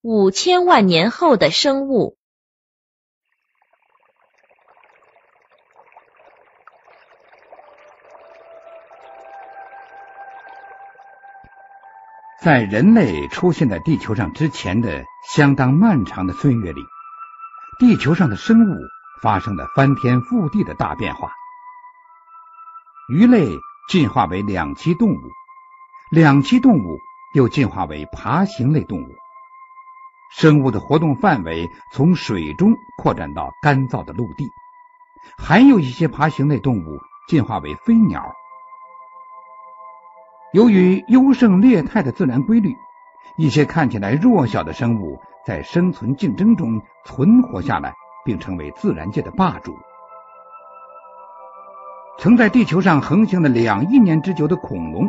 五千万年后的生物。在人类出现在地球上之前的相当漫长的岁月里，地球上的生物发生了翻天覆地的大变化。鱼类进化为两栖动物，两栖动物又进化为爬行类动物。生物的活动范围从水中扩展到干燥的陆地，还有一些爬行类动物进化为飞鸟。由于优胜劣汰的自然规律，一些看起来弱小的生物在生存竞争中存活下来，并成为自然界的霸主。曾在地球上横行了两亿年之久的恐龙，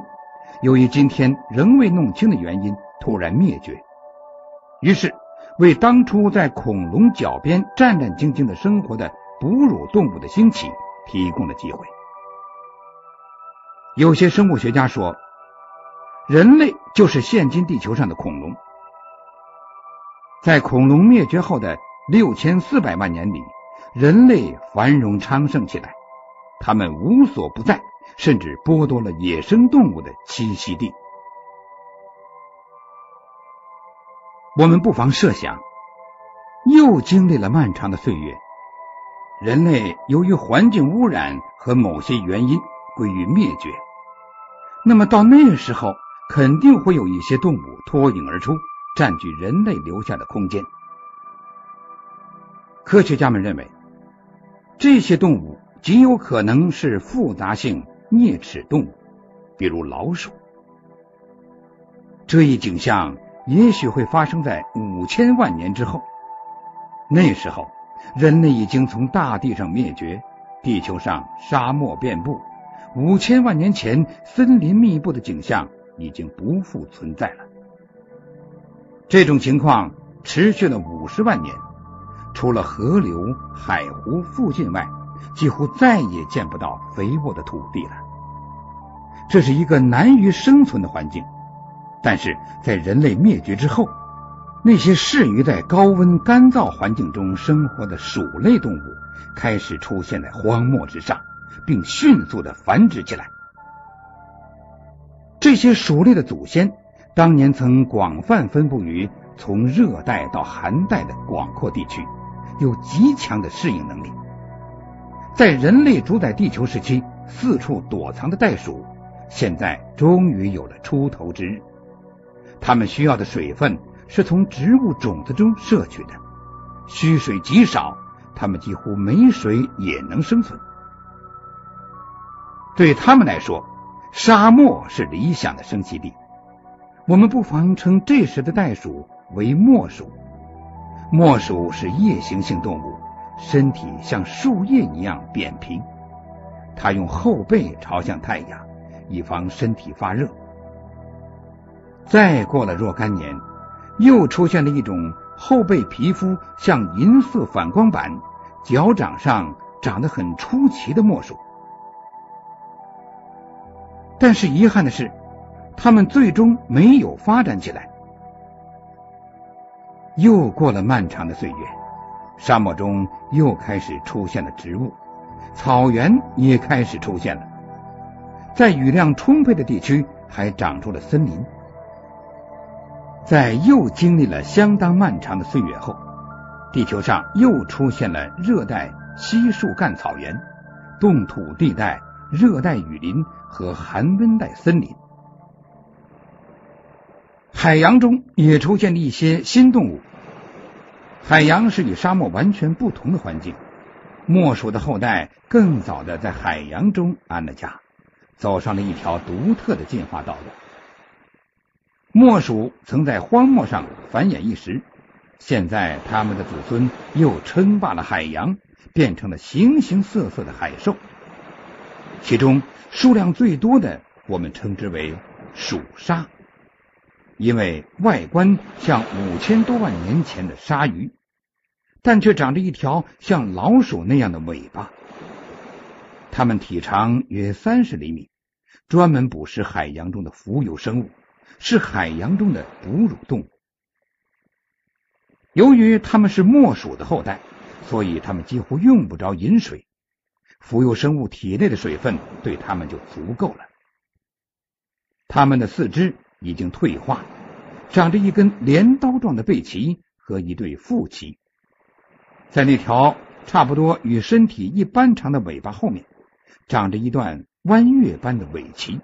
由于今天仍未弄清的原因，突然灭绝。于是，为当初在恐龙脚边战战兢兢的生活的哺乳动物的兴起提供了机会。有些生物学家说。人类就是现今地球上的恐龙。在恐龙灭绝后的六千四百万年里，人类繁荣昌盛起来，他们无所不在，甚至剥夺了野生动物的栖息地。我们不妨设想，又经历了漫长的岁月，人类由于环境污染和某些原因归于灭绝，那么到那时候。肯定会有一些动物脱颖而出，占据人类留下的空间。科学家们认为，这些动物极有可能是复杂性啮齿动物，比如老鼠。这一景象也许会发生在五千万年之后，那时候人类已经从大地上灭绝，地球上沙漠遍布，五千万年前森林密布的景象。已经不复存在了。这种情况持续了五十万年，除了河流、海湖附近外，几乎再也见不到肥沃的土地了。这是一个难于生存的环境。但是在人类灭绝之后，那些适于在高温干燥环境中生活的鼠类动物开始出现在荒漠之上，并迅速的繁殖起来。这些鼠类的祖先当年曾广泛分布于从热带到寒带的广阔地区，有极强的适应能力。在人类主宰地球时期四处躲藏的袋鼠，现在终于有了出头之日。它们需要的水分是从植物种子中摄取的，需水极少，它们几乎没水也能生存。对他们来说，沙漠是理想的生息地，我们不妨称这时的袋鼠为墨鼠。墨鼠是夜行性动物，身体像树叶一样扁平，它用后背朝向太阳，以防身体发热。再过了若干年，又出现了一种后背皮肤像银色反光板，脚掌上长得很出奇的墨鼠。但是遗憾的是，它们最终没有发展起来。又过了漫长的岁月，沙漠中又开始出现了植物，草原也开始出现了，在雨量充沛的地区还长出了森林。在又经历了相当漫长的岁月后，地球上又出现了热带稀树干草原、冻土地带。热带雨林和寒温带森林，海洋中也出现了一些新动物。海洋是与沙漠完全不同的环境。墨鼠的后代更早的在海洋中安了家，走上了一条独特的进化道路。墨鼠曾在荒漠上繁衍一时，现在它们的子孙又称霸了海洋，变成了形形色色的海兽。其中数量最多的，我们称之为鼠鲨，因为外观像五千多万年前的鲨鱼，但却长着一条像老鼠那样的尾巴。它们体长约三十厘米，专门捕食海洋中的浮游生物，是海洋中的哺乳动物。由于它们是墨鼠的后代，所以它们几乎用不着饮水，浮游生物体内的水分对它们就足够了。它们的四肢已经退化，长着一根镰刀状的背鳍和一对腹鳍，在那条差不多与身体一般长的尾巴后面，长着一段弯月般的尾鳍，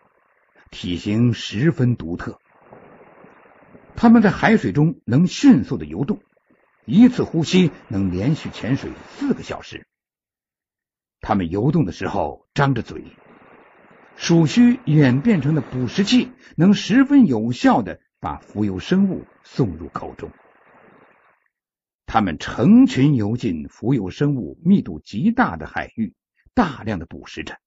体型十分独特。它们在海水中能迅速的游动，一次呼吸能连续潜水四个小时。它们游动的时候张着嘴。鼠须演变成的捕食器，能十分有效的把浮游生物送入口中。它们成群游进浮游生物密度极大的海域，大量的捕食着。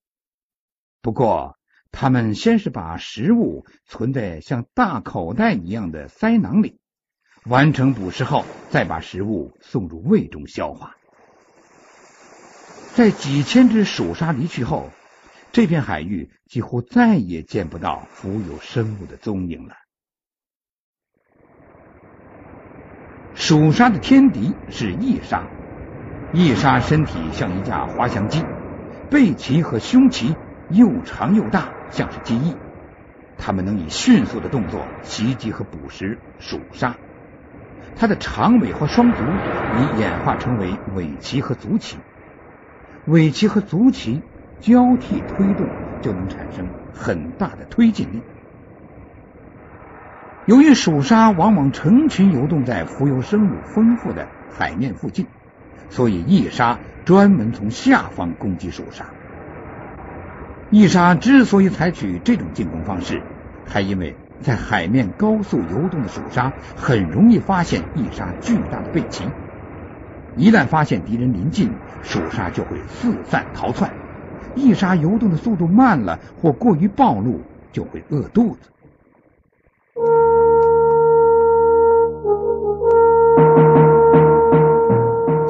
不过，他们先是把食物存在像大口袋一样的鳃囊里，完成捕食后，再把食物送入胃中消化。在几千只鼠鲨离去后。这片海域几乎再也见不到浮游生物的踪影了。鼠鲨的天敌是翼鲨，翼鲨身体像一架滑翔机，背鳍和胸鳍又长又大，像是机翼。它们能以迅速的动作袭击和捕食鼠鲨。它的长尾和双足已演化成为尾鳍和足鳍，尾鳍和足鳍。交替推动就能产生很大的推进力。由于鼠鲨往往成群游动在浮游生物丰富的海面附近，所以翼鲨专门从下方攻击鼠鲨。翼鲨之所以采取这种进攻方式，还因为在海面高速游动的鼠鲨很容易发现翼鲨巨大的背鳍，一旦发现敌人临近，鼠鲨就会四散逃窜。翼鲨游动的速度慢了，或过于暴露，就会饿肚子。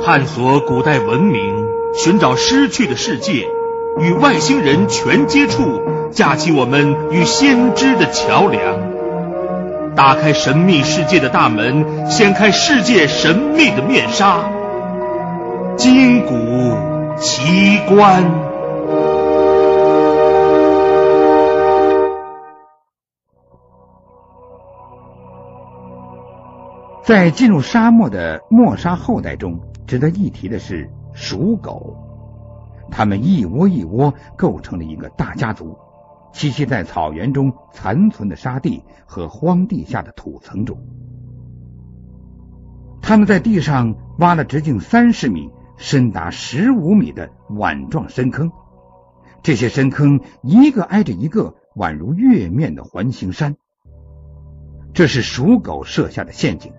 探索古代文明，寻找失去的世界，与外星人全接触，架起我们与先知的桥梁，打开神秘世界的大门，掀开世界神秘的面纱，金古奇观。在进入沙漠的莫沙后代中，值得一提的是鼠狗。他们一窝一窝构成了一个大家族，栖息在草原中残存的沙地和荒地下的土层中。他们在地上挖了直径三十米、深达十五米的碗状深坑，这些深坑一个挨着一个，宛如月面的环形山。这是鼠狗设下的陷阱。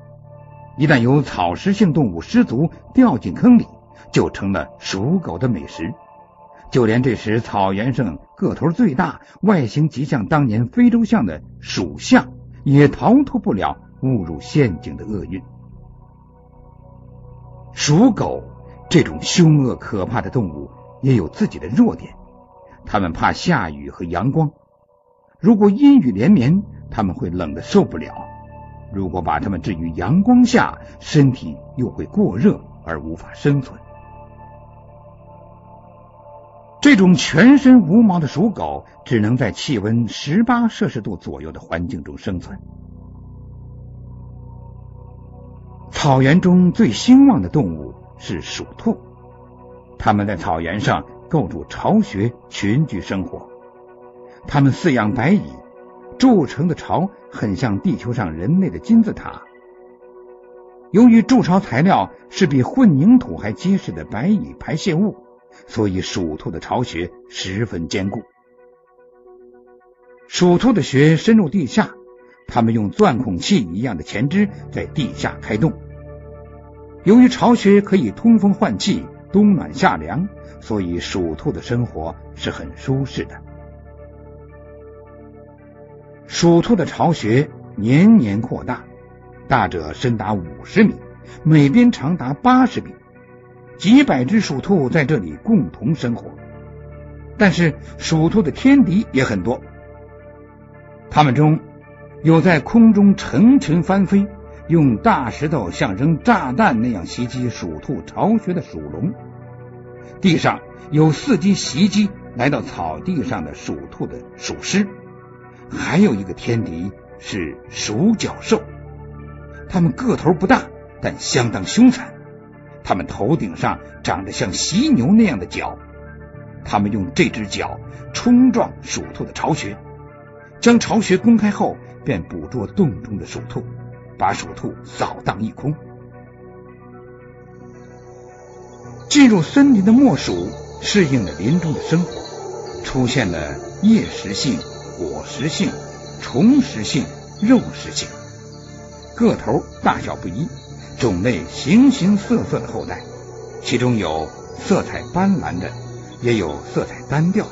一旦有草食性动物失足掉进坑里，就成了鼠狗的美食。就连这时草原上个头最大、外形极像当年非洲象的鼠象，也逃脱不了误入陷阱的厄运。鼠狗这种凶恶可怕的动物也有自己的弱点，它们怕下雨和阳光。如果阴雨连绵，它们会冷得受不了。如果把它们置于阳光下，身体又会过热而无法生存。这种全身无毛的鼠狗只能在气温十八摄氏度左右的环境中生存。草原中最兴旺的动物是鼠兔，它们在草原上构筑巢穴，群居生活。它们饲养白蚁。筑成的巢很像地球上人类的金字塔。由于筑巢材料是比混凝土还结实的白蚁排泄物，所以鼠兔的巢穴十分坚固。鼠兔的穴深入地下，它们用钻孔器一样的前肢在地下开洞。由于巢穴可以通风换气、冬暖夏凉，所以鼠兔的生活是很舒适的。鼠兔的巢穴年年扩大，大者深达五十米，每边长达八十米，几百只鼠兔在这里共同生活。但是鼠兔的天敌也很多，它们中有在空中成群翻飞，用大石头像扔炸弹那样袭击鼠兔巢穴的鼠龙。地上有伺机袭击来到草地上的鼠兔的鼠狮，还有一个天敌是鼠角兽。它们个头不大，但相当凶残。它们头顶上长着像犀牛那样的角，它们用这只角冲撞鼠兔的巢穴，将巢穴公开后，便捕捉洞中的鼠兔，把鼠兔扫荡一空。进入森林的莫鼠适应了林中的生活，出现了叶食性、果食性、虫食性、肉食性，个头大小不一，种类形形色色的后代，其中有色彩斑斓的，也有色彩单调的。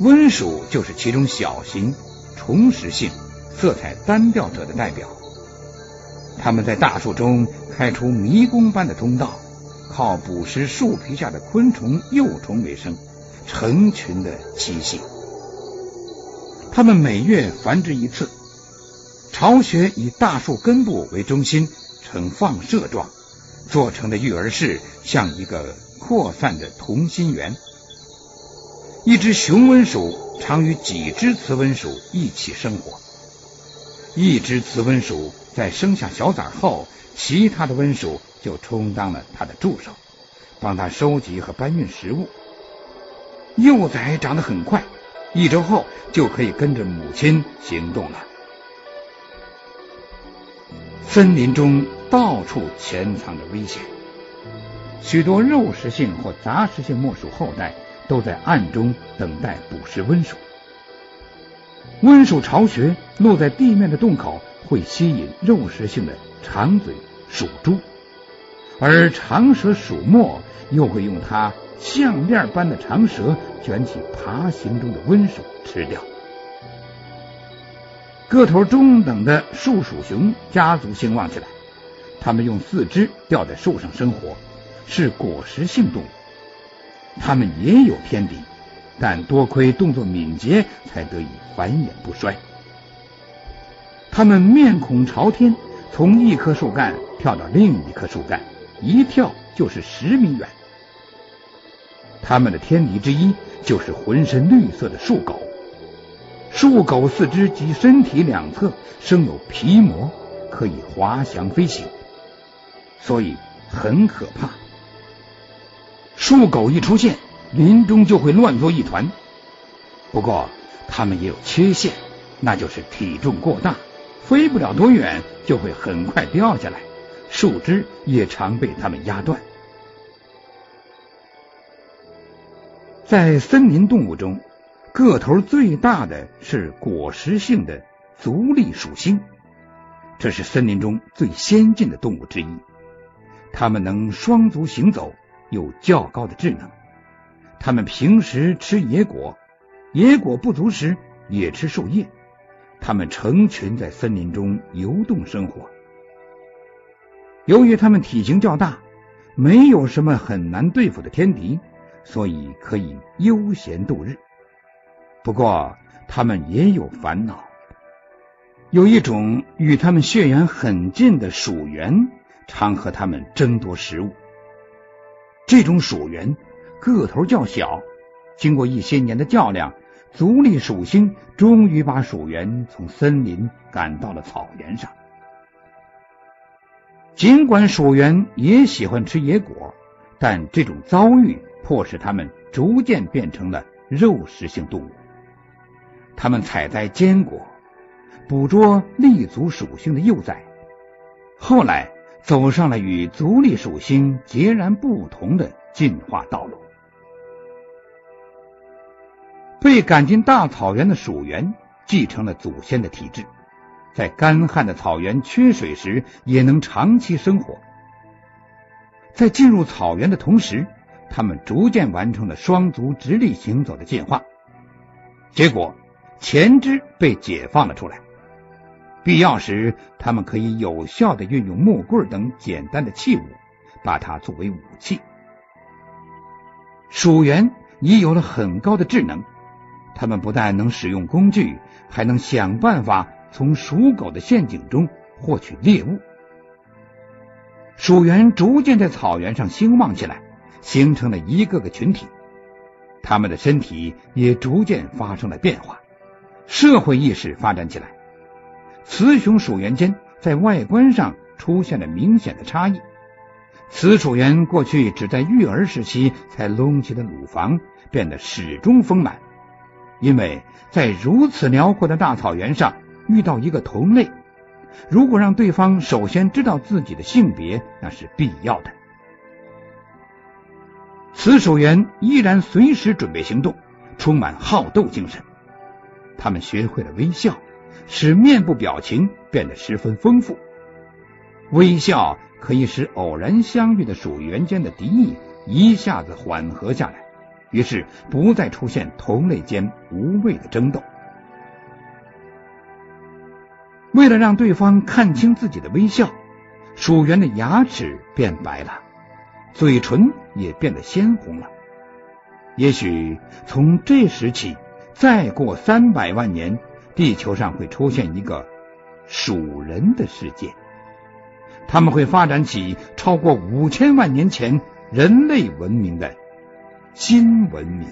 温鼠就是其中小型、虫食性、色彩单调者的代表，它们在大树中开出迷宫般的通道。靠捕食树皮下的昆虫、幼虫为生，成群的栖息。它们每月繁殖一次。巢穴以大树根部为中心，呈放射状，做成的育儿室像一个扩散的同心圆。一只雄温鼠常与几只雌温鼠一起生活。一只雌温鼠在生下小崽后，其他的温鼠。就充当了它的助手，帮它收集和搬运食物。幼崽长得很快，一周后就可以跟着母亲行动了。森林中到处潜藏着危险，许多肉食性或杂食性木鼠后代都在暗中等待捕食温鼠。温鼠巢穴落在地面的洞口会吸引肉食性的长嘴鼠猪。而长舌鼠墨又会用它项链般的长舌卷起爬行中的温鼠吃掉。个头中等的树鼠熊家族兴旺起来，它们用四肢吊在树上生活，是果实性动物。它们也有天敌，但多亏动作敏捷，才得以繁衍不衰。它们面孔朝天，从一棵树干跳到另一棵树干。一跳就是十米远。他们的天敌之一就是浑身绿色的树狗。树狗四肢及身体两侧生有皮膜，可以滑翔飞行，所以很可怕。树狗一出现，林中就会乱作一团。不过，它们也有缺陷，那就是体重过大，飞不了多远就会很快掉下来。树枝也常被它们压断。在森林动物中，个头最大的是果实性的足利鼠星，这是森林中最先进的动物之一。它们能双足行走，有较高的智能。它们平时吃野果，野果不足时也吃树叶。它们成群在森林中游动生活。由于它们体型较大，没有什么很难对付的天敌，所以可以悠闲度日。不过，它们也有烦恼。有一种与它们血缘很近的鼠猿，常和它们争夺食物。这种鼠猿个头较小，经过一些年的较量，足利鼠星终于把鼠猿从森林赶到了草原上。尽管鼠猿也喜欢吃野果，但这种遭遇迫使它们逐渐变成了肉食性动物。他们采摘坚果，捕捉立足属性的幼崽，后来走上了与足利属性截然不同的进化道路。被赶进大草原的鼠猿继承了祖先的体质。在干旱的草原缺水时，也能长期生活。在进入草原的同时，他们逐渐完成了双足直立行走的进化。结果，前肢被解放了出来。必要时，他们可以有效的运用木棍等简单的器物，把它作为武器。鼠猿已有了很高的智能，他们不但能使用工具，还能想办法。从鼠狗的陷阱中获取猎物。鼠猿逐渐在草原上兴旺起来，形成了一个个群体。他们的身体也逐渐发生了变化，社会意识发展起来。雌雄鼠猿间在外观上出现了明显的差异。雌鼠猿过去只在育儿时期才隆起的乳房变得始终丰满，因为在如此辽阔的大草原上遇到一个同类，如果让对方首先知道自己的性别，那是必要的。雌鼠猿依然随时准备行动，充满好斗精神。他们学会了微笑，使面部表情变得十分丰富。微笑。可以使偶然相遇的鼠猿间的敌意一下子缓和下来，于是不再出现同类间无谓的争斗。为了让对方看清自己的微笑，鼠猿的牙齿变白了，嘴唇也变得鲜红了。也许从这时起，再过三百万年，地球上会出现一个属人的世界。他们会发展起超过五千万年前人类文明的新文明。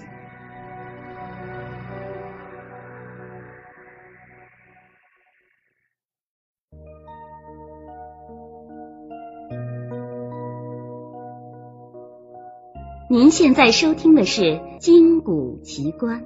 您现在收听的是《金谷奇观》。